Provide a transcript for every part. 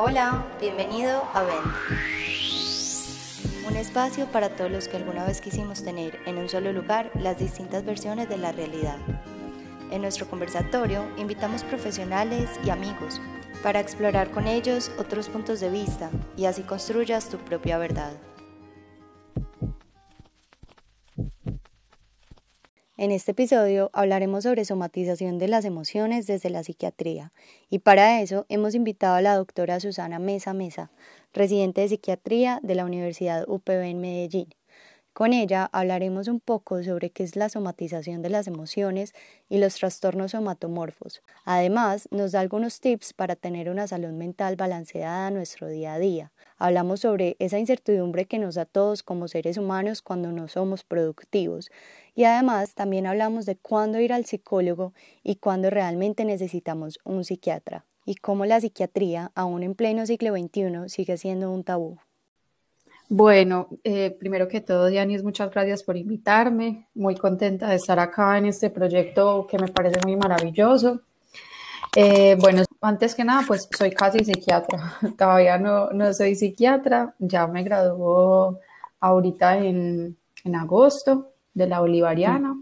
Hola, bienvenido a Vent. Un espacio para todos los que alguna vez quisimos tener en un solo lugar las distintas versiones de la realidad. En nuestro conversatorio invitamos profesionales y amigos para explorar con ellos otros puntos de vista y así construyas tu propia verdad. En este episodio hablaremos sobre somatización de las emociones desde la psiquiatría y para eso hemos invitado a la doctora Susana Mesa Mesa, residente de psiquiatría de la Universidad UPB en Medellín. Con ella hablaremos un poco sobre qué es la somatización de las emociones y los trastornos somatomorfos. Además, nos da algunos tips para tener una salud mental balanceada en nuestro día a día. Hablamos sobre esa incertidumbre que nos da a todos como seres humanos cuando no somos productivos. Y además también hablamos de cuándo ir al psicólogo y cuándo realmente necesitamos un psiquiatra. Y cómo la psiquiatría, aún en pleno siglo XXI, sigue siendo un tabú. Bueno, eh, primero que todo, Dianis, muchas gracias por invitarme. Muy contenta de estar acá en este proyecto que me parece muy maravilloso. Eh, bueno, antes que nada, pues soy casi psiquiatra. Todavía no, no soy psiquiatra. Ya me graduó ahorita en, en agosto de la Bolivariana.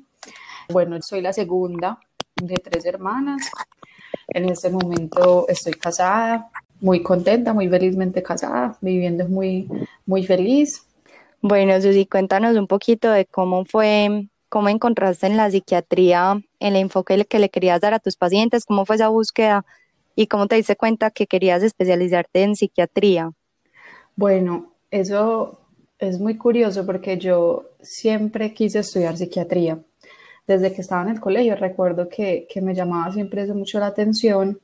Bueno, soy la segunda de tres hermanas. En este momento estoy casada, muy contenta, muy felizmente casada, viviendo muy, muy feliz. Bueno, Susi, cuéntanos un poquito de cómo fue, cómo encontraste en la psiquiatría el enfoque que le querías dar a tus pacientes, cómo fue esa búsqueda y cómo te diste cuenta que querías especializarte en psiquiatría. Bueno, eso es muy curioso porque yo siempre quise estudiar psiquiatría. Desde que estaba en el colegio recuerdo que, que me llamaba siempre eso mucho la atención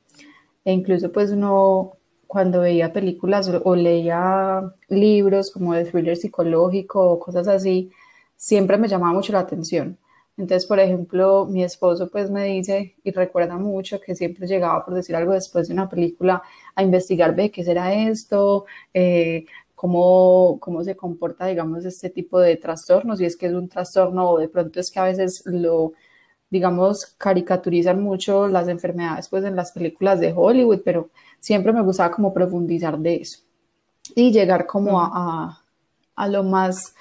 e incluso pues uno cuando veía películas o, leía libros como de thriller psicológico o cosas así, siempre me llamaba mucho la atención. Entonces, por ejemplo, mi esposo pues me dice y recuerda mucho que siempre llegaba, por decir algo, después de una película a investigar, ve, ¿qué será esto? Eh, cómo, cómo se comporta, digamos, este tipo de trastornos, si es que es un trastorno o de pronto es que a veces lo, digamos, caricaturizan mucho las enfermedades pues en las películas de Hollywood, pero siempre me gustaba como profundizar de eso y llegar como a, a, lo más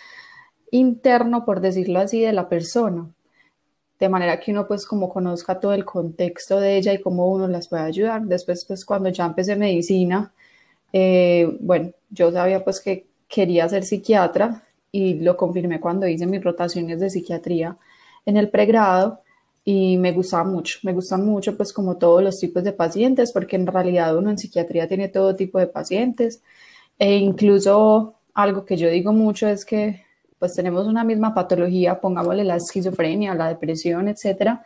interno, por decirlo así, de la persona, de manera que uno pues como conozca todo el contexto de ella y cómo uno las puede ayudar. Después pues cuando ya empecé medicina, eh, bueno, yo sabía pues que quería ser psiquiatra y lo confirmé cuando hice mis rotaciones de psiquiatría en el pregrado y me gustaba mucho, me gustan mucho pues como todos los tipos de pacientes, porque en realidad uno en psiquiatría tiene todo tipo de pacientes e incluso algo que yo digo mucho es que pues tenemos una misma patología, pongámosle la esquizofrenia, la depresión, etcétera,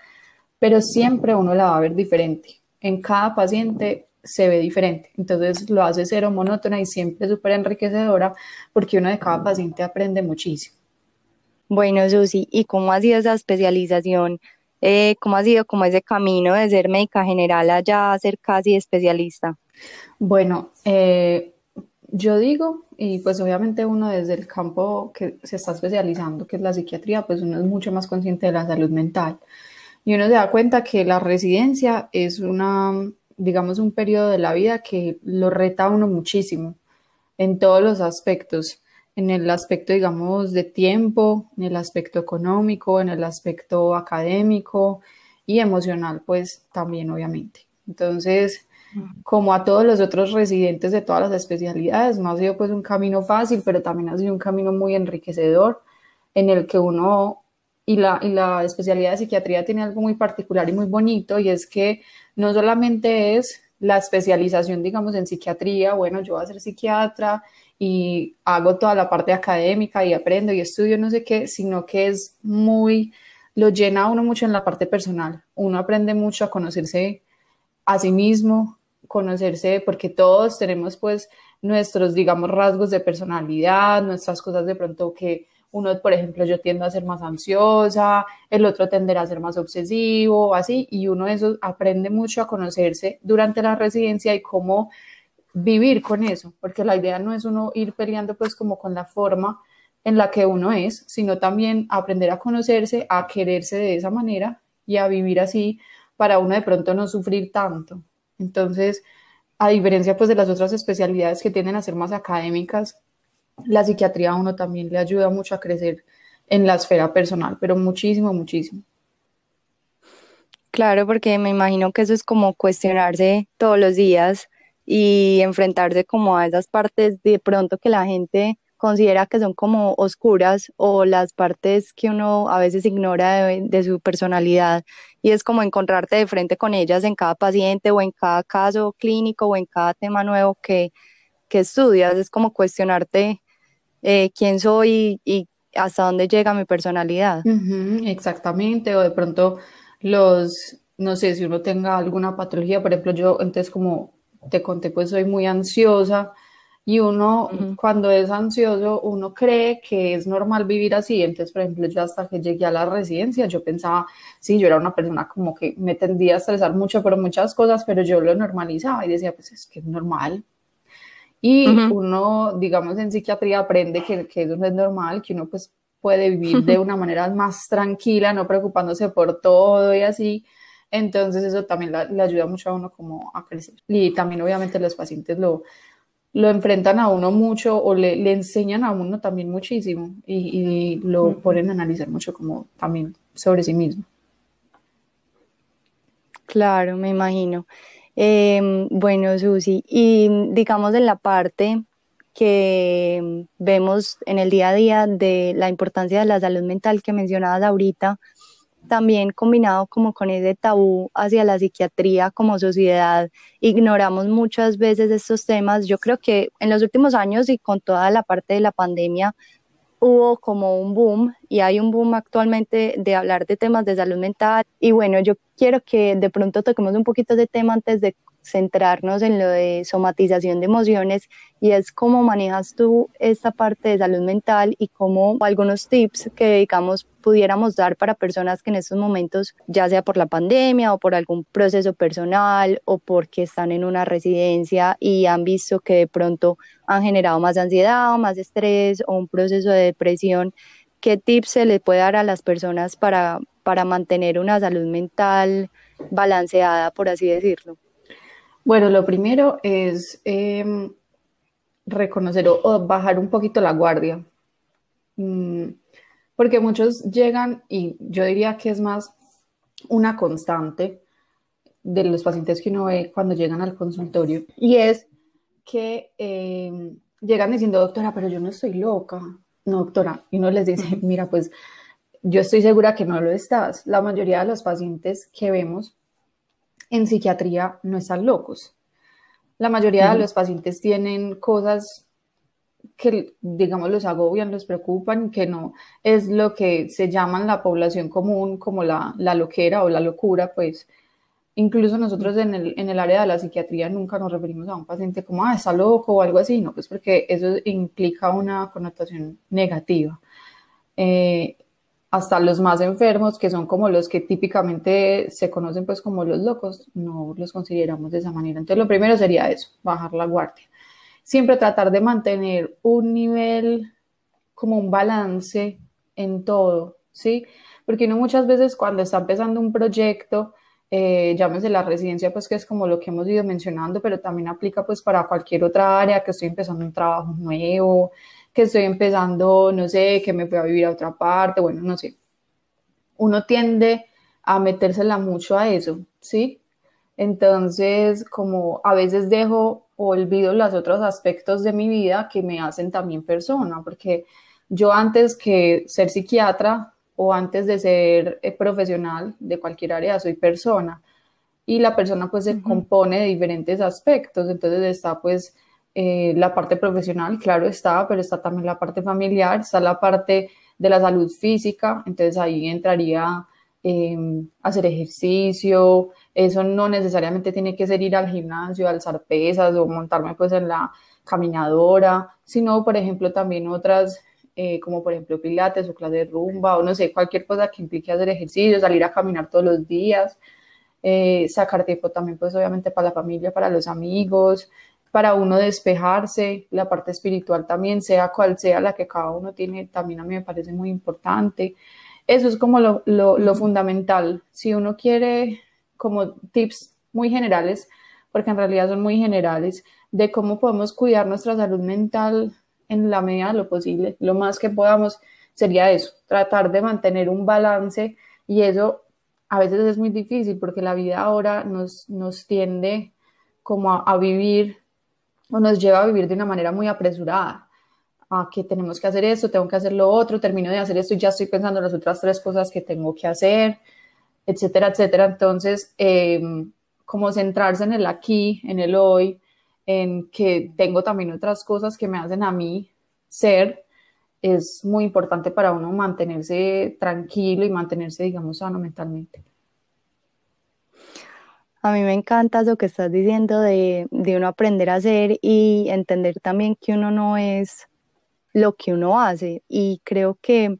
pero siempre uno la va a ver diferente. En cada paciente se ve diferente, entonces lo hace cero monótona y siempre súper enriquecedora porque uno de cada paciente aprende muchísimo. Bueno, Susi, ¿y cómo ha sido esa especialización eh, ¿cómo ha sido como ese camino de ser médica general allá a ser casi especialista? Bueno, eh, yo digo, y pues obviamente uno desde el campo que se está especializando, que es la psiquiatría, pues uno es mucho más consciente de la salud mental. Y uno se da cuenta que la residencia es una, digamos, un periodo de la vida que lo reta a uno muchísimo en todos los aspectos en el aspecto, digamos, de tiempo, en el aspecto económico, en el aspecto académico y emocional, pues también, obviamente. Entonces, como a todos los otros residentes de todas las especialidades, no ha sido pues un camino fácil, pero también ha sido un camino muy enriquecedor en el que uno y la, y la especialidad de psiquiatría tiene algo muy particular y muy bonito y es que no solamente es la especialización, digamos, en psiquiatría, bueno, yo voy a ser psiquiatra y hago toda la parte académica y aprendo y estudio no sé qué, sino que es muy, lo llena a uno mucho en la parte personal. Uno aprende mucho a conocerse a sí mismo, conocerse, porque todos tenemos pues nuestros, digamos, rasgos de personalidad, nuestras cosas de pronto que uno, por ejemplo, yo tiendo a ser más ansiosa, el otro tenderá a ser más obsesivo, así, y uno eso aprende mucho a conocerse durante la residencia y cómo vivir con eso, porque la idea no es uno ir peleando pues como con la forma en la que uno es, sino también aprender a conocerse, a quererse de esa manera y a vivir así para uno de pronto no sufrir tanto. Entonces, a diferencia pues de las otras especialidades que tienden a ser más académicas, la psiquiatría a uno también le ayuda mucho a crecer en la esfera personal, pero muchísimo, muchísimo. Claro, porque me imagino que eso es como cuestionarse todos los días y enfrentarse como a esas partes de pronto que la gente considera que son como oscuras o las partes que uno a veces ignora de, su personalidad y es como encontrarte de frente con ellas en cada paciente o en cada caso clínico o en cada tema nuevo que, que estudias, es como cuestionarte eh, quién soy y, hasta dónde llega mi personalidad. exactamente, o de pronto los, no sé, si uno tenga alguna patología, por ejemplo, yo entonces como te conté, pues soy muy ansiosa y uno cuando es ansioso, uno cree que es normal vivir así. Entonces, por ejemplo, yo hasta que llegué a la residencia, yo pensaba, sí, yo era una persona como que me tendía a estresar mucho por muchas cosas, pero yo lo normalizaba y decía, pues es que es normal. Y uno, digamos, en psiquiatría aprende que, que eso no es normal, que uno pues puede vivir de una manera más tranquila, no preocupándose por todo y así. Entonces eso también le ayuda mucho a uno como a crecer. Y también obviamente los pacientes lo, lo enfrentan a uno mucho o le, le enseñan a uno también muchísimo y, lo ponen a analizar mucho como también sobre sí mismo. Claro, me imagino. Em, bueno, Susi, y digamos en la parte que vemos en el día a día de la importancia de la salud mental que mencionabas ahorita, también combinado como con ese tabú hacia la psiquiatría como sociedad, ignoramos muchas veces estos temas. Yo creo que en los últimos años y con toda la parte de la pandemia hubo como un boom y hay un boom actualmente de hablar de temas de salud mental. Y bueno, yo quiero que de pronto toquemos un poquito de tema antes de centrarnos en lo de somatización de emociones y es cómo manejas tú esta parte de salud mental y cómo algunos tips que digamos pudiéramos dar para personas que en estos momentos, ya sea por la pandemia o por algún proceso personal o porque están en una residencia y han visto que de pronto han generado más ansiedad o más estrés o un proceso de depresión, ¿qué tips se le puede dar a las personas para, para mantener una salud mental balanceada, por así decirlo? Bueno, lo primero es em, reconocer o, bajar un poquito la guardia. Mm, porque muchos llegan y yo diría que es más una constante de los pacientes que uno ve cuando llegan al consultorio y es que em, llegan diciendo, doctora, pero yo no estoy loca. No, doctora. Y uno les dice, mira, pues yo estoy segura que no lo estás. La mayoría de los pacientes que vemos en psiquiatría no están locos. La mayoría de los pacientes tienen cosas que, digamos, los agobian, los preocupan, que no es lo que se llama en la población común como la, la loquera o la locura, pues incluso nosotros en el, en el, área de la psiquiatría nunca nos referimos a un paciente como, ah, está loco o algo así, no, pues porque eso implica una connotación negativa. Eh, hasta los más enfermos, que son como los que típicamente se conocen pues como los locos, no los consideramos de esa manera. Entonces lo primero sería eso, bajar la guardia. Siempre tratar de mantener un nivel, como un balance en todo, ¿sí? Porque uno muchas veces cuando está empezando un proyecto, eh, llámese la residencia, pues que es como lo que hemos ido mencionando, pero también aplica pues para cualquier otra área, que estoy empezando un trabajo nuevo, que estoy empezando, no sé, que me voy a vivir a otra parte, bueno, no sé. Uno tiende a metérsela mucho a eso, ¿sí? Entonces, como a veces dejo o olvido los otros aspectos de mi vida que me hacen también persona, porque yo antes que ser psiquiatra o antes de ser eh, profesional de cualquier área, soy persona. Y la persona pues se compone de diferentes aspectos, entonces está pues eh, la parte profesional, claro está, pero está también la parte familiar, está la parte de la salud física, entonces ahí entraría em, hacer ejercicio, eso no necesariamente tiene que ser ir al gimnasio, alzar pesas o montarme pues en la caminadora, sino por ejemplo también otras eh, como por ejemplo pilates o clase de rumba o no sé, cualquier cosa que implique hacer ejercicio, salir a caminar todos los días, eh, sacar tiempo también pues obviamente para la familia, para los amigos, para uno despejarse, la parte espiritual también, sea cual sea la que cada uno tiene, también a mí me parece muy importante. Eso es como lo, fundamental. Si uno quiere como tips muy generales, porque en realidad son muy generales, de cómo podemos cuidar nuestra salud mental en la medida de lo posible. Lo más que podamos sería eso, tratar de mantener un balance y eso a veces es muy difícil porque la vida ahora nos, nos tiende como a, vivir o nos lleva a vivir de una manera muy apresurada, a que tenemos que hacer esto, tengo que hacer lo otro, termino de hacer esto y ya estoy pensando en las otras tres cosas que tengo que hacer, etcétera, etcétera. Entonces, em, como centrarse en el aquí, en el hoy, en que tengo también otras cosas que me hacen a mí ser, es muy importante para uno mantenerse tranquilo y mantenerse, digamos, sano mentalmente. A mí me encanta lo que estás diciendo de, de uno aprender a hacer y entender también que uno no es lo que uno hace. Y creo que,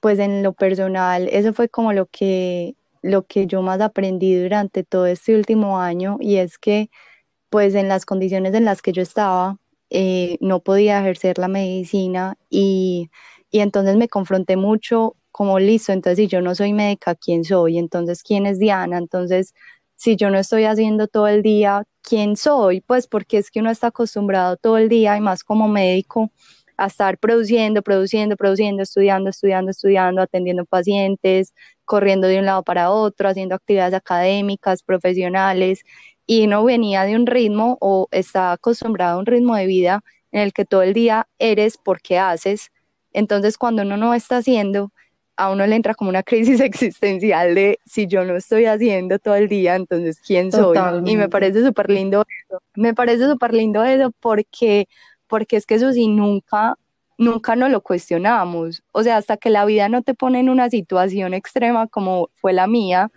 pues en lo personal, eso fue como lo que, lo que yo más aprendí durante todo este último año y es que, pues en las condiciones en las que yo estaba, eh, no podía ejercer la medicina y, y entonces me confronté mucho como listo, entonces si yo no soy médica, ¿quién soy? Entonces, ¿quién es Diana? Entonces, si yo no estoy haciendo todo el día, ¿quién soy? Pues porque es que uno está acostumbrado todo el día y más como médico a estar produciendo, produciendo, produciendo, estudiando, estudiando, estudiando, atendiendo pacientes, corriendo de un lado para otro, haciendo actividades académicas, profesionales y no venía de un ritmo o estaba acostumbrado a un ritmo de vida en el que todo el día eres porque haces. Entonces, cuando uno no está haciendo, a uno le entra como una crisis existencial de si yo no estoy haciendo todo el día, entonces ¿quién soy? Y me parece súper lindo eso. Me parece súper lindo eso porque, porque es que eso sí nunca, nunca nos lo cuestionamos. O sea, hasta que la vida no te pone en una situación extrema como fue la mía,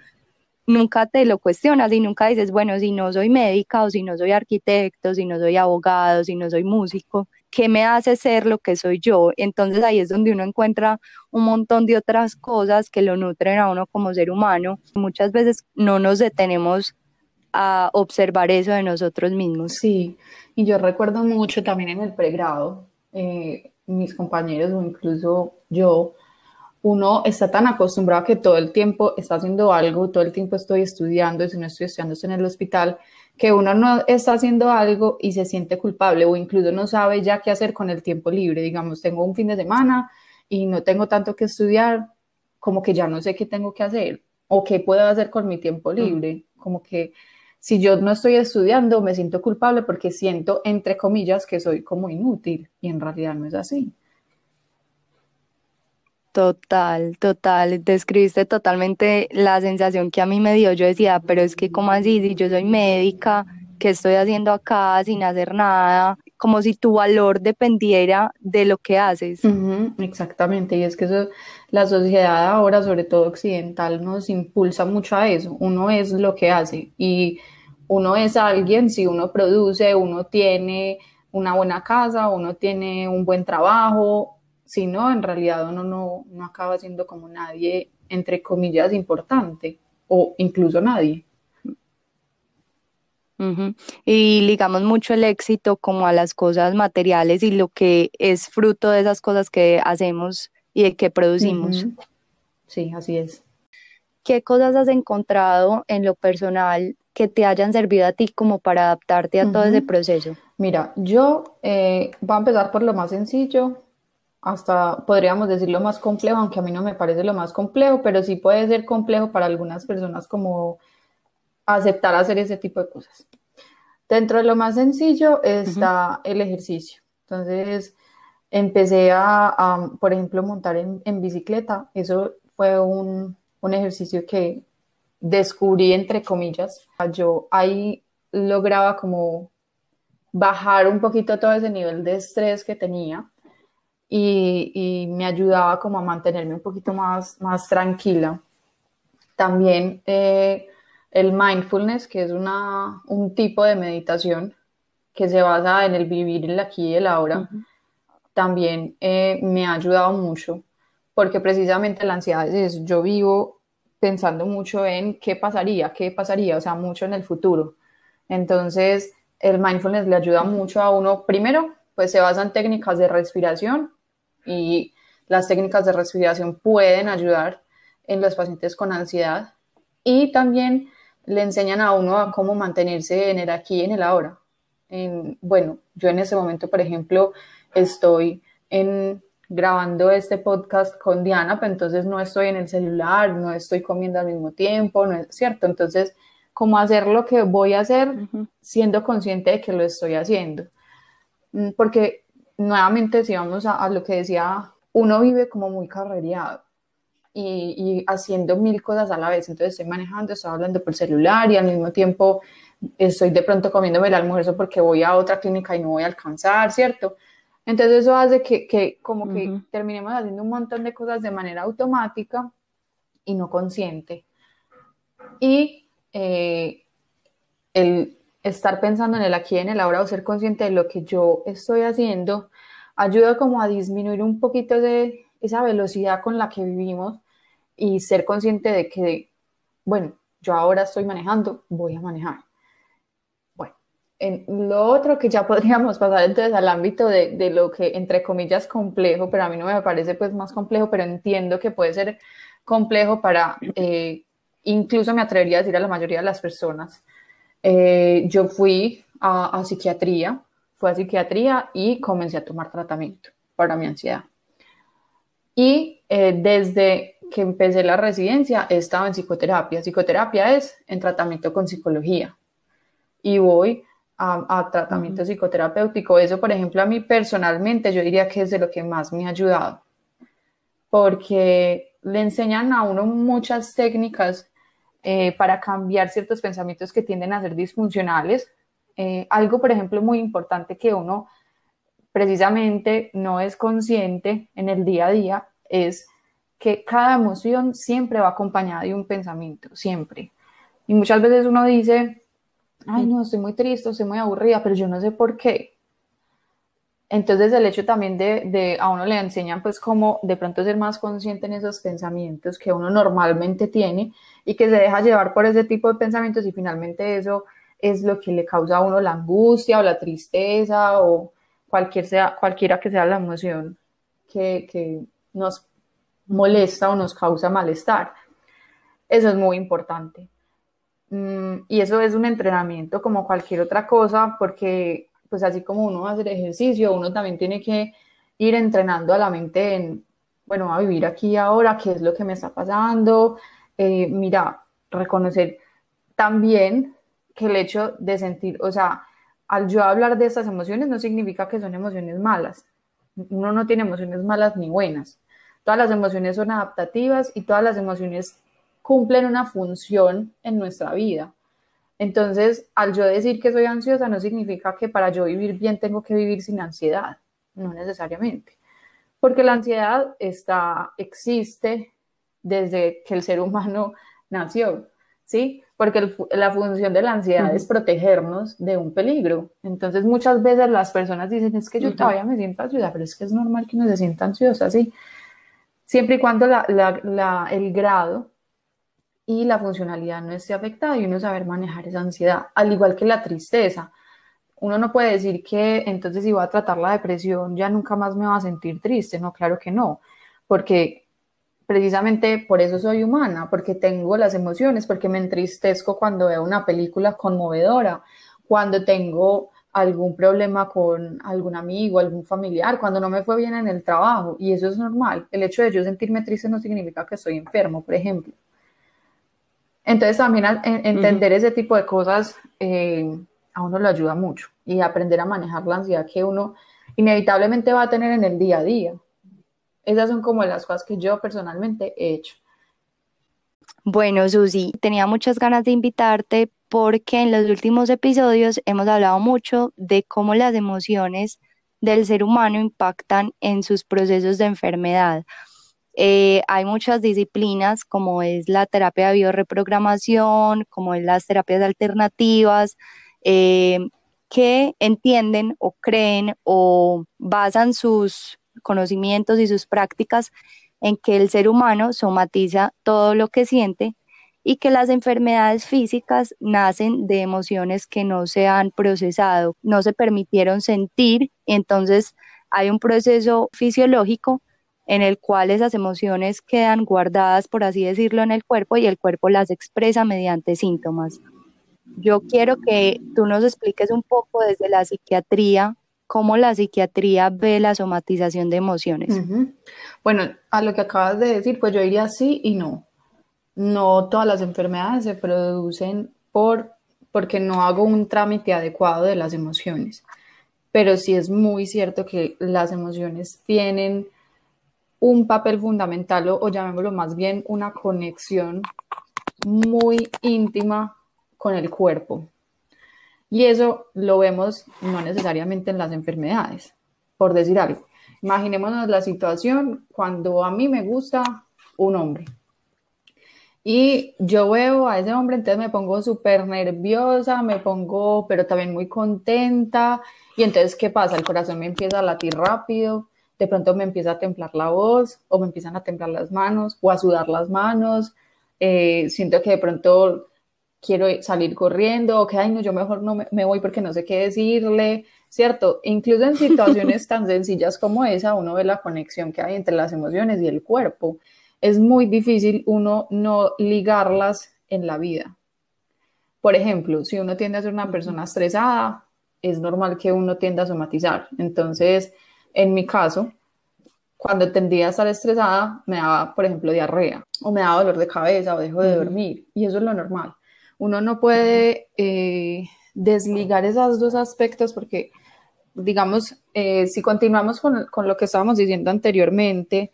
nunca te lo cuestionas y nunca dices, bueno, si no soy médica o si no soy arquitecto, si no soy abogado, si no soy músico, ¿qué me hace ser lo que soy yo? Entonces ahí es donde uno encuentra un montón de otras cosas que lo nutren a uno como ser humano. Muchas veces no nos detenemos a observar eso de nosotros mismos. Sí, y yo recuerdo mucho también en el pregrado, eh, mis compañeros o incluso yo, uno está tan acostumbrado a que todo el tiempo está haciendo algo, todo el tiempo estoy estudiando, y si no estoy estudiando estoy en el hospital, que uno no está haciendo algo y se siente culpable o incluso no sabe ya qué hacer con el tiempo libre. Digamos, tengo un fin de semana y no tengo tanto que estudiar, como que ya no sé qué tengo que hacer o qué puedo hacer con mi tiempo mm. libre. Como que si yo no estoy estudiando, me siento culpable porque siento, entre comillas, que soy como inútil y en realidad no es así. Total, total, describiste totalmente la sensación que a mí me dio. Yo decía, pero es que como así, si yo soy médica, ¿qué estoy haciendo acá sin hacer nada? Como si tu valor dependiera de lo que haces. exactamente, y es que eso, la sociedad ahora, sobre todo occidental, nos impulsa mucho a eso. Uno es lo que hace y uno es alguien si uno produce, uno tiene una buena casa, uno tiene un buen trabajo, si no, en realidad uno no, no acaba siendo como nadie, entre comillas, importante o incluso nadie. Y ligamos mucho el éxito como a las cosas materiales y lo que es fruto de esas cosas que hacemos y de que producimos. Sí, así es. ¿Qué cosas has encontrado en lo personal que te hayan servido a ti como para adaptarte a todo ese proceso? Mira, yo eh, voy a empezar por lo más sencillo hasta podríamos decir lo más complejo, aunque a mí no me parece lo más complejo, pero sí puede ser complejo para algunas personas como aceptar hacer ese tipo de cosas. Dentro de lo más sencillo está el ejercicio. Entonces, empecé a, por ejemplo, montar en, bicicleta. Eso fue un, un ejercicio que descubrí, entre comillas. Yo ahí lograba como bajar un poquito todo ese nivel de estrés que tenía y, me ayudaba como a mantenerme un poquito más, más tranquila. También eh, el mindfulness, que es una, un tipo de meditación que se basa en el vivir el aquí y el ahora, también eh, me ha ayudado mucho, porque precisamente la ansiedad es yo vivo pensando mucho en qué pasaría, qué pasaría, o sea, mucho en el futuro. Entonces, el mindfulness le ayuda mucho a uno, primero, pues se basa en técnicas de respiración, y las técnicas de respiración pueden ayudar en los pacientes con ansiedad y también le enseñan a uno a cómo mantenerse en el aquí y en el ahora. bueno, yo en ese momento, por ejemplo, estoy en, grabando este podcast con Diana, pero entonces no estoy en el celular, no estoy comiendo al mismo tiempo, ¿no es cierto? Entonces, cómo hacer lo que voy a hacer siendo consciente de que lo estoy haciendo. Mm, porque nuevamente, si vamos a, lo que decía, uno vive como muy carrereado. Y, y, haciendo mil cosas a la vez. Entonces estoy manejando, estoy hablando por celular y al mismo tiempo estoy de pronto comiéndome el almuerzo porque voy a otra clínica y no voy a alcanzar, ¿cierto? Entonces eso hace que, que como que terminemos haciendo un montón de cosas de manera automática y no consciente. Y eh, el estar pensando en el aquí y en el ahora o ser consciente de lo que yo estoy haciendo ayuda como a disminuir un poquito de esa velocidad con la que vivimos y ser consciente de que, bueno, yo ahora estoy manejando, voy a manejar. Bueno, en lo otro que ya podríamos pasar entonces al ámbito de, de, lo que entre comillas complejo, pero a mí no me parece pues más complejo, pero entiendo que puede ser complejo para eh, incluso me atrevería a decir a la mayoría de las personas. Eh, yo fui a, psiquiatría, fui a psiquiatría y comencé a tomar tratamiento para mi ansiedad. Y eh, desde que empecé la residencia he estado en psicoterapia. Psicoterapia es en tratamiento con psicología. Y voy a, tratamiento psicoterapéutico. Eso, por ejemplo, a mí personalmente yo diría que es de lo que más me ha ayudado. Porque le enseñan a uno muchas técnicas eh, para cambiar ciertos pensamientos que tienden a ser disfuncionales. Eh, algo, por ejemplo, muy importante que uno precisamente no es consciente en el día a día es que cada emoción siempre va acompañada de un pensamiento, siempre. Y muchas veces uno dice, ay, no, estoy muy triste, estoy muy aburrida, pero yo no sé por qué. Entonces el hecho también de, de, a uno le enseñan pues como de pronto ser más consciente en esos pensamientos que uno normalmente tiene y que se deja llevar por ese tipo de pensamientos y finalmente eso es lo que le causa a uno la angustia o la tristeza o cualquier sea, cualquiera que sea la emoción que, que nos molesta o nos causa malestar. Eso es muy importante. Mm, y eso es un entrenamiento como cualquier otra cosa porque pues así como uno va a hacer ejercicio, uno también tiene que ir entrenando a la mente en, bueno, a vivir aquí ahora, qué es lo que me está pasando, eh, mira, reconocer también que el hecho de sentir, o sea, al yo hablar de estas emociones no significa que son emociones malas. Uno no tiene emociones malas ni buenas. Todas las emociones son adaptativas y todas las emociones cumplen una función en nuestra vida. Entonces, al yo decir que soy ansiosa no significa que para yo vivir bien tengo que vivir sin ansiedad, no necesariamente, porque la ansiedad está, existe desde que el ser humano nació, ¿sí? Porque la función de la ansiedad es protegernos de un peligro. Entonces, muchas veces las personas dicen, es que yo todavía me siento ansiosa, pero es que es normal que uno se sienta ansiosa, ¿sí? Siempre y cuando el grado y la funcionalidad no esté afectada y uno saber manejar esa ansiedad, al igual que la tristeza. Uno no puede decir que entonces si voy a tratar la depresión ya nunca más me va a sentir triste, no, claro que no, porque precisamente por eso soy humana, porque tengo las emociones, porque me entristezco cuando veo una película conmovedora, cuando tengo algún problema con algún amigo, algún familiar, cuando no me fue bien en el trabajo, y eso es normal. El hecho de yo sentirme triste no significa que estoy enfermo, por ejemplo. Entonces también entender ese tipo de cosas eh, a uno lo ayuda mucho y aprender a manejar la ansiedad que uno inevitablemente va a tener en el día a día. Esas son como las cosas que yo personalmente he hecho. Bueno, Susi, tenía muchas ganas de invitarte porque en los últimos episodios hemos hablado mucho de cómo las emociones del ser humano impactan en sus procesos de enfermedad. Eh, hay muchas disciplinas como es la terapia de bioreprogramación, como es las terapias alternativas, eh, que entienden o creen o basan sus conocimientos y sus prácticas en que el ser humano somatiza todo lo que siente y que las enfermedades físicas nacen de emociones que no se han procesado, no se permitieron sentir, entonces hay un proceso fisiológico en el cual esas emociones quedan guardadas, por así decirlo, en el cuerpo y el cuerpo las expresa mediante síntomas. Yo quiero que tú nos expliques un poco desde la psiquiatría cómo la psiquiatría ve la somatización de emociones. Bueno, a lo que acabas de decir, pues yo diría sí y no. No todas las enfermedades se producen por porque no hago un trámite adecuado de las emociones. Pero sí es muy cierto que las emociones tienen un papel fundamental o, llamémoslo más bien una conexión muy íntima con el cuerpo. Y eso lo vemos no necesariamente en las enfermedades, por decir algo. Imaginémonos la situación cuando a mí me gusta un hombre y yo veo a ese hombre, entonces me pongo súper nerviosa, me pongo, pero también muy contenta. Y entonces, ¿qué pasa? El corazón me empieza a latir rápido, de pronto me empieza a temblar la voz, o me empiezan a temblar las manos, o a sudar las manos. Eh, siento que de pronto quiero salir corriendo, o que, ay, no, yo mejor no me, me voy porque no sé qué decirle, ¿cierto? Incluso en situaciones tan sencillas como esa, uno ve la conexión que hay entre las emociones y el cuerpo es muy difícil uno no ligarlas en la vida. Por ejemplo, si uno tiende a ser una persona estresada, es normal que uno tienda a somatizar. Entonces, en mi caso, cuando tendía a estar estresada, me daba, por ejemplo, diarrea, o me daba dolor de cabeza, o dejo de dormir, y eso es lo normal. Uno no puede eh, desligar esos dos aspectos porque, digamos, eh, si continuamos con, lo que estábamos diciendo anteriormente,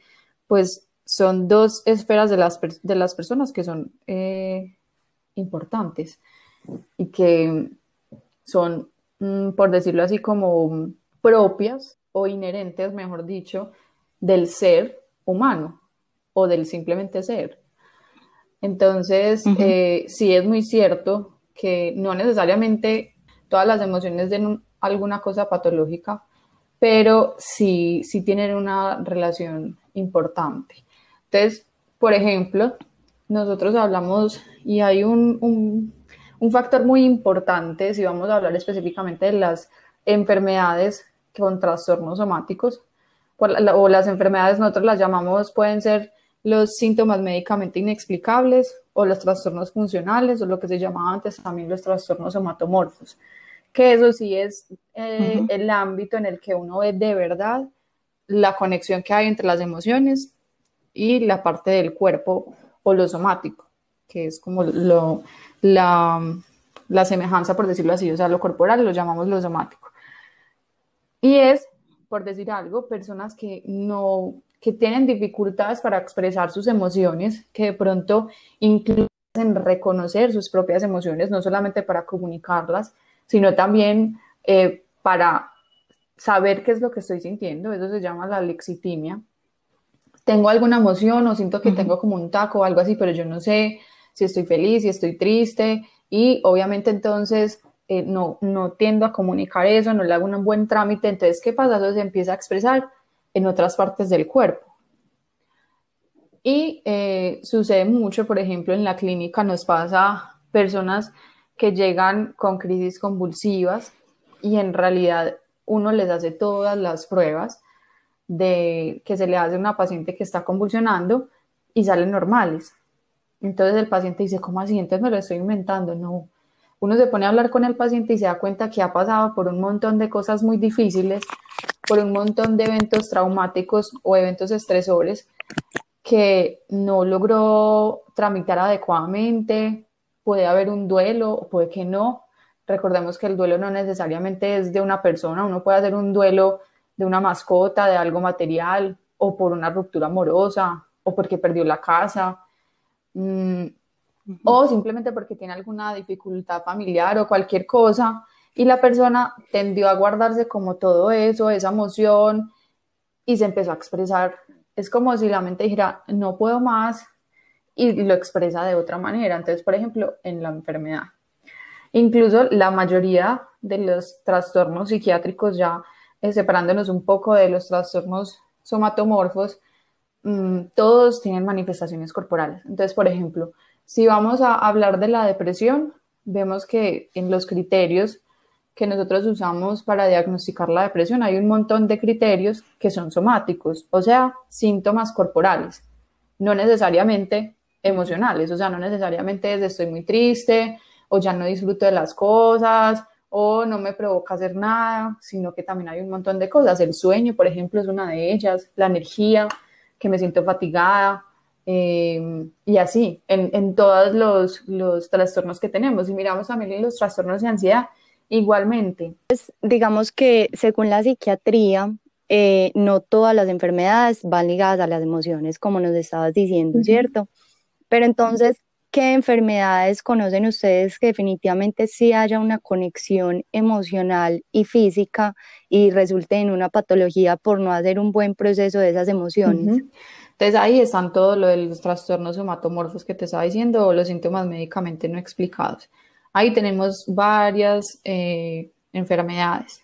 pues son dos esferas de las, de las personas que son eh, importantes y que son, mm, por decirlo así, como propias o inherentes, mejor dicho, del ser humano o del simplemente ser. Entonces, eh, sí es muy cierto que no necesariamente todas las emociones den alguna cosa patológica, pero sí, sí tienen una relación importante. Entonces, por ejemplo, nosotros hablamos y hay un, factor muy importante, si vamos a hablar específicamente de las enfermedades con trastornos somáticos, o las enfermedades nosotros las llamamos, pueden ser los síntomas médicamente inexplicables o los trastornos funcionales o lo que se llamaba antes también los trastornos somatomorfos, que eso sí es eh, el ámbito en el que uno ve de verdad la conexión que hay entre las emociones y la parte del cuerpo o lo somático, que es como lo, la, la semejanza, por decirlo así, o sea, lo corporal lo llamamos lo somático. Y es, por decir algo, personas que no, que tienen dificultades para expresar sus emociones, que de pronto incluyen reconocer sus propias emociones, no solamente para comunicarlas, sino también eh, para saber qué es lo que estoy sintiendo, eso se llama la lexitimia, tengo alguna emoción o siento que tengo como un taco o algo así, pero yo no sé si estoy feliz, si estoy triste y obviamente entonces eh, no, no tiendo a comunicar eso, no le hago un buen trámite, entonces ¿qué pasa? Eso se empieza a expresar en otras partes del cuerpo. Y eh, sucede mucho, por ejemplo, en la clínica nos pasa personas que llegan con crisis convulsivas y en realidad uno les hace todas las pruebas de que se le hace a una paciente que está convulsionando y salen normales. Entonces el paciente dice, ¿cómo así? Entonces me lo estoy inventando. No. Uno se pone a hablar con el paciente y se da cuenta que ha pasado por un montón de cosas muy difíciles, por un montón de eventos traumáticos o eventos estresores que no logró tramitar adecuadamente. Puede haber un duelo o puede que no. Recordemos que el duelo no necesariamente es de una persona, uno puede hacer un duelo de una mascota, de algo material, o por una ruptura amorosa, o porque perdió la casa, mm, o simplemente porque tiene alguna dificultad familiar o cualquier cosa, y la persona tendió a guardarse como todo eso, esa emoción, y se empezó a expresar. Es como si la mente dijera, no puedo más, y lo expresa de otra manera. Entonces, por ejemplo, en la enfermedad. Incluso la mayoría de los trastornos psiquiátricos ya eh, separándonos un poco de los trastornos somatomorfos, mm, todos tienen manifestaciones corporales. Entonces, por ejemplo, si vamos a hablar de la depresión, vemos que en los criterios que nosotros usamos para diagnosticar la depresión, hay un montón de criterios que son somáticos, o sea, síntomas corporales, no necesariamente emocionales, o sea, no necesariamente es estoy muy triste o ya no disfruto de las cosas o no me provoca hacer nada, sino que también hay un montón de cosas. El sueño, por ejemplo, es una de ellas, la energía, que me siento fatigada, eh, y así, en, en todos los, los, trastornos que tenemos. Y miramos también los trastornos de ansiedad, igualmente. Pues, digamos que según la psiquiatría, eh, no todas las enfermedades van ligadas a las emociones, como nos estabas diciendo, ¿cierto? Pero entonces, ¿qué enfermedades conocen ustedes que definitivamente sí haya una conexión emocional y física y resulte en una patología por no hacer un buen proceso de esas emociones? Entonces ahí están todos los trastornos somatomorfos que te estaba diciendo o los síntomas médicamente no explicados. Ahí tenemos varias eh, enfermedades.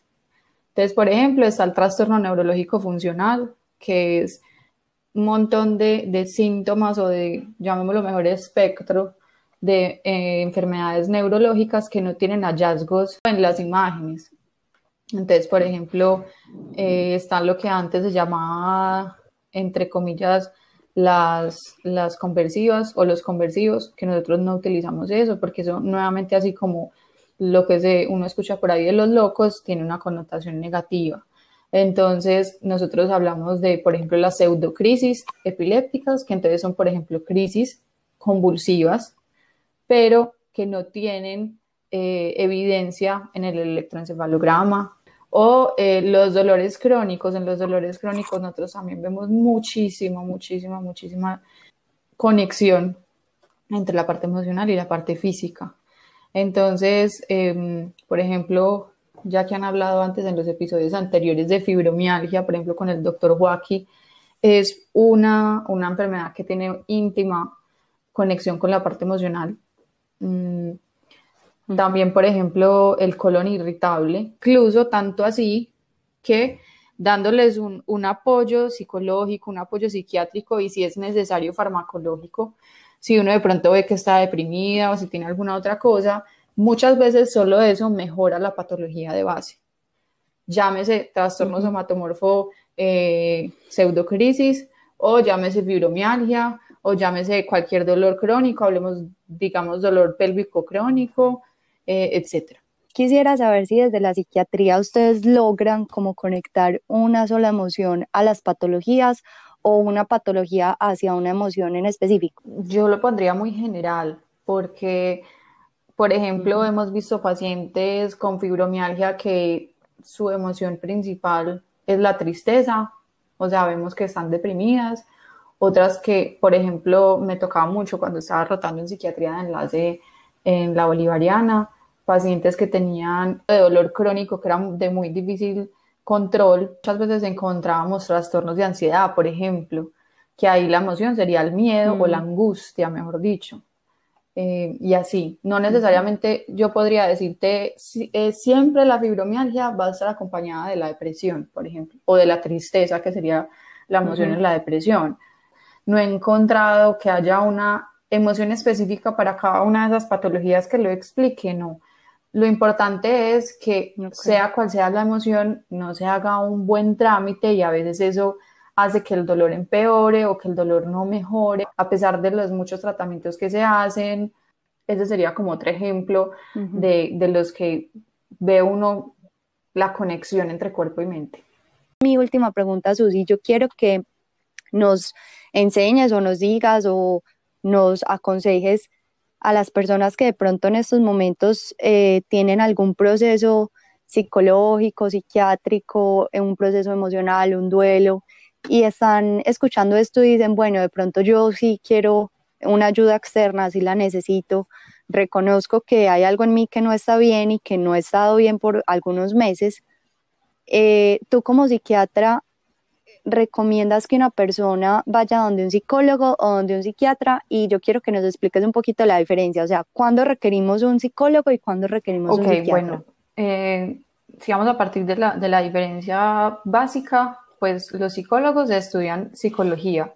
Entonces, por ejemplo, está el trastorno neurológico funcional, que es un montón de, síntomas o de, llamémoslo mejor, espectro de eh, enfermedades neurológicas que no tienen hallazgos en las imágenes. Entonces, por ejemplo, eh, está lo que antes se llamaba, entre comillas, las, las conversivas o los conversivos, que nosotros no utilizamos eso, porque eso nuevamente así como lo que se, uno escucha por ahí de los locos tiene una connotación negativa. Entonces, nosotros hablamos de, por ejemplo, las pseudocrisis epilépticas, que entonces son, por ejemplo, crisis convulsivas, pero que no tienen eh, evidencia en el electroencefalograma. O eh, los dolores crónicos, en los dolores crónicos nosotros también vemos muchísimo, muchísima, muchísima conexión entre la parte emocional y la parte física. Entonces, em, por ejemplo, ya que han hablado antes en los episodios anteriores de fibromialgia, por ejemplo, con el doctor Joaquín, es una, una enfermedad que tiene íntima conexión con la parte emocional. Mm, también, por ejemplo, el colon irritable, incluso tanto así que dándoles un, un, apoyo psicológico, un apoyo psiquiátrico y si es necesario farmacológico, si uno de pronto ve que está deprimida o si tiene alguna otra cosa, muchas veces solo eso mejora la patología de base. Llámese trastorno somatomorfo eh, pseudocrisis o llámese fibromialgia o llámese cualquier dolor crónico, hablemos, digamos, dolor pélvico crónico, eh, etcétera. Quisiera saber si desde la psiquiatría ustedes logran como conectar una sola emoción a las patologías o una patología hacia una emoción en específico? Yo lo pondría muy general, porque, por ejemplo, hemos visto pacientes con fibromialgia que su emoción principal es la tristeza, o sea, vemos que están deprimidas, otras que, por ejemplo, me tocaba mucho cuando estaba rotando en psiquiatría de enlace en la bolivariana, pacientes que tenían dolor crónico que era de muy difícil control, muchas veces encontrábamos trastornos de ansiedad, por ejemplo, que ahí la emoción sería el miedo o la mm. angustia, mejor dicho. Eh, y así, no necesariamente yo podría decirte, eh, siempre la fibromialgia va a estar acompañada de la depresión, por ejemplo, o de la tristeza, que sería la emoción en la depresión. No he encontrado que haya una emoción específica para cada una de esas patologías que lo explique, no lo importante es que sea cual sea la emoción, no se haga un buen trámite y a veces eso hace que el dolor empeore o que el dolor no mejore, a pesar de los muchos tratamientos que se hacen. Ese sería como otro ejemplo de, de los que ve uno la conexión entre cuerpo y mente. Mi última pregunta, Susi, yo quiero que nos enseñes o nos digas o nos aconsejes a las personas que de pronto en estos momentos eh, tienen algún proceso psicológico, psiquiátrico, eh, un proceso emocional, un duelo, y están escuchando esto y dicen, bueno, de pronto yo sí quiero una ayuda externa, sí la necesito, reconozco que hay algo en mí que no está bien y que no ha estado bien por algunos meses. Eh, tú como psiquiatra, recomiendas que una persona vaya donde un psicólogo o donde un psiquiatra? Y yo quiero que nos expliques un poquito la diferencia, o sea, ¿cuándo requerimos un psicólogo y cuándo requerimos un psiquiatra? bueno, eh, sigamos a partir de la, de la diferencia básica, pues los psicólogos estudian psicología,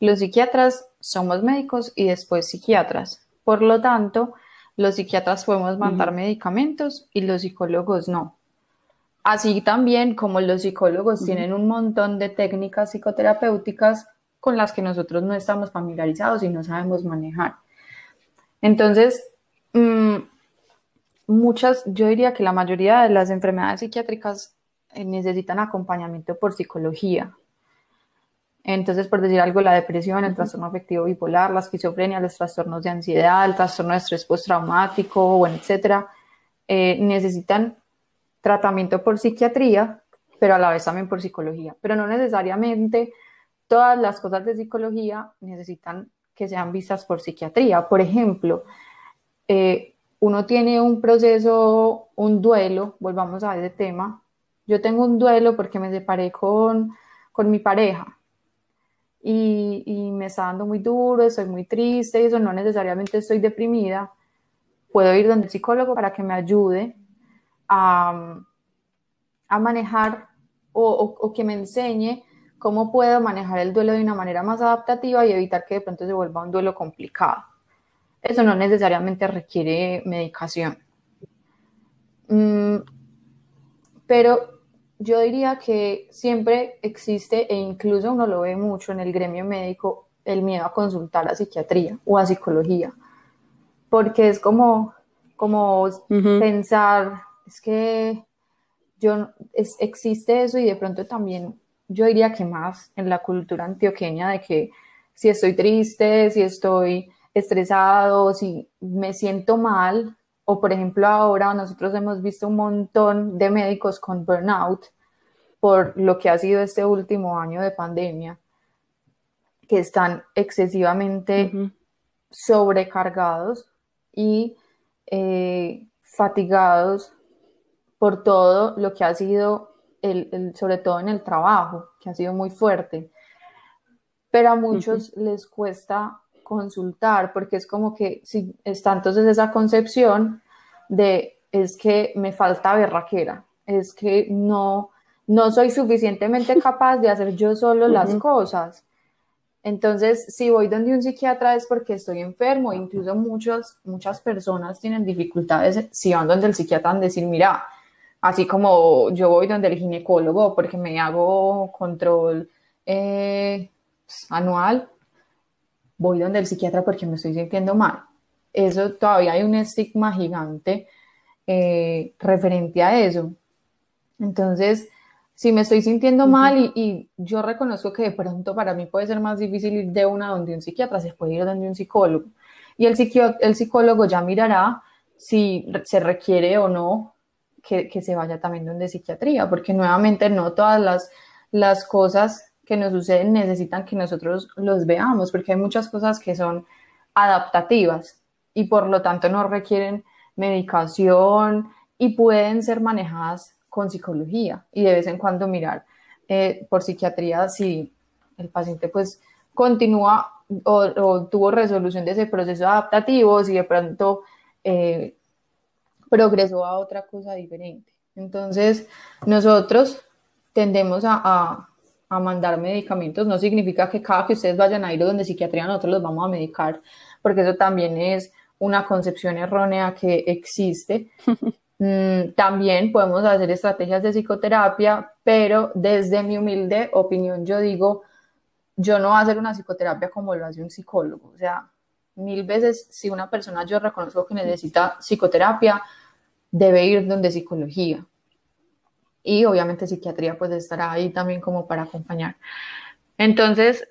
los psiquiatras somos médicos y después psiquiatras. Por lo tanto, los psiquiatras podemos mandar medicamentos y los psicólogos no. Así también como los psicólogos tienen un montón de técnicas psicoterapéuticas con las que nosotros no estamos familiarizados y no sabemos manejar. Entonces, mm, muchas, yo diría que la mayoría de las enfermedades psiquiátricas eh, necesitan acompañamiento por psicología. Entonces, por decir algo, la depresión, el trastorno afectivo bipolar, la esquizofrenia, los trastornos de ansiedad, el trastorno de estrés postraumático, bueno, etcétera, eh, necesitan tratamiento por psiquiatría, pero a la vez también por psicología. Pero no necesariamente todas las cosas de psicología necesitan que sean vistas por psiquiatría. Por ejemplo, eh, uno tiene un proceso, un duelo, volvamos a ese tema. Yo tengo un duelo porque me separé con, con mi pareja y, y, me está dando muy duro, estoy muy triste y eso no necesariamente estoy deprimida. Puedo ir donde el psicólogo para que me ayude a, a manejar o, o que me enseñe cómo puedo manejar el duelo de una manera más adaptativa y evitar que de pronto se vuelva un duelo complicado. Eso no necesariamente requiere medicación. Mm, pero yo diría que siempre existe, e incluso uno lo ve mucho en el gremio médico, el miedo a consultar a psiquiatría o a psicología. Porque es como, como pensar, es que yo, existe eso y de pronto también yo diría que más en la cultura antioqueña de que si estoy triste, si estoy estresado, si me siento mal, o por ejemplo ahora nosotros hemos visto un montón de médicos con burnout por lo que ha sido este último año de pandemia, que están excesivamente sobrecargados y eh, fatigados por todo lo que ha sido sobre todo en el trabajo, que ha sido muy fuerte. Pero a muchos les cuesta consultar porque es como que si está entonces esa concepción de es que me falta berraquera, es que no, no soy suficientemente capaz de hacer yo solo las cosas. Entonces, si voy donde un psiquiatra es porque estoy enfermo, incluso muchos, muchas personas tienen dificultades si van donde el psiquiatra a decir, mira, Así como yo voy donde el ginecólogo porque me hago control eh, anual, voy donde el psiquiatra porque me estoy sintiendo mal. Eso todavía hay un estigma gigante eh, referente a eso. Entonces, si me estoy sintiendo mal y, yo reconozco que de pronto para mí puede ser más difícil ir de una donde un psiquiatra, se puede ir donde un psicólogo. Y el, el psicólogo ya mirará si se requiere o no que, se vaya también donde psiquiatría, porque nuevamente no todas las, las cosas que nos suceden necesitan que nosotros los veamos, porque hay muchas cosas que son adaptativas y por lo tanto no requieren medicación y pueden ser manejadas con psicología y de vez en cuando mirar eh, por psiquiatría si el paciente pues continúa o, tuvo resolución de ese proceso adaptativo, si de pronto eh, progresó a otra cosa diferente. Entonces, nosotros tendemos a, mandar medicamentos, no significa que cada que ustedes vayan a ir donde psiquiatría nosotros los vamos a medicar, porque eso también es una concepción errónea que existe. Mm, también podemos hacer estrategias de psicoterapia, pero desde mi humilde opinión yo digo, yo no voy a hacer una psicoterapia como lo hace un psicólogo. O sea, mil veces si una persona yo reconozco que necesita psicoterapia, debe ir donde psicología. Y obviamente psiquiatría pues estará ahí también como para acompañar. Entonces,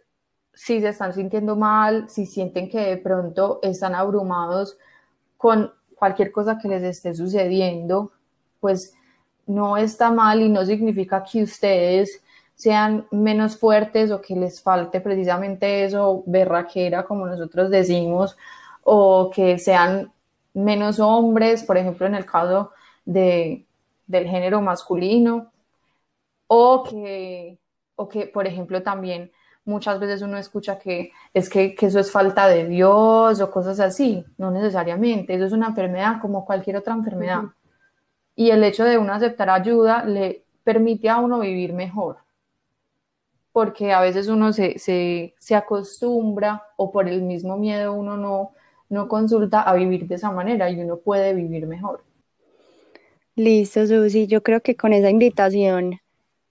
si se están sintiendo mal, si sienten que de pronto están abrumados con cualquier cosa que les esté sucediendo, pues no está mal y no significa que ustedes sean menos fuertes o que les falte precisamente eso, berraquera, como nosotros decimos, o que sean menos hombres, por ejemplo, en el caso de, del género masculino, o que, o que, por ejemplo, también muchas veces uno escucha que es que, eso es falta de Dios o cosas así, no necesariamente, eso es una enfermedad como cualquier otra enfermedad. Y el hecho de uno aceptar ayuda le permite a uno vivir mejor, porque a veces uno se, se, se acostumbra o por el mismo miedo uno no, no consulta a vivir de esa manera y uno puede vivir mejor. Listo, Susi. Yo creo que con esa invitación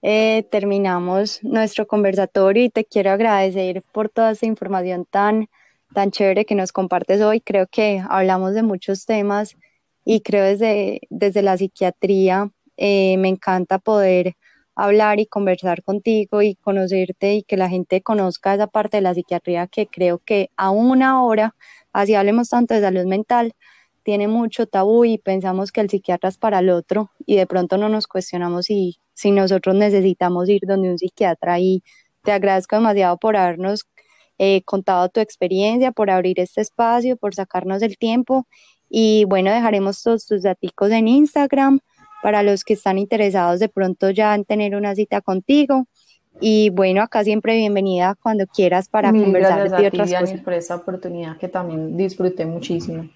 eh, terminamos nuestro conversatorio y te quiero agradecer por toda esta información tan, tan chévere que nos compartes hoy. Creo que hablamos de muchos temas y creo desde, desde la psiquiatría eh, me encanta poder hablar y conversar contigo y conocerte y que la gente conozca esa parte de la psiquiatría que creo que aún ahora, así hablemos tanto de salud mental, tiene mucho tabú y pensamos que el psiquiatra es para el otro y de pronto no nos cuestionamos si, si nosotros necesitamos ir donde un psiquiatra. Y te agradezco demasiado por habernos eh, contado tu experiencia, por abrir este espacio, por sacarnos el tiempo. Y bueno, dejaremos todos tus datos en Instagram para los que están interesados de pronto ya en tener una cita contigo. Y bueno, acá siempre bienvenida cuando quieras para conversar de otras cosas. por esta oportunidad que también disfruté muchísimo.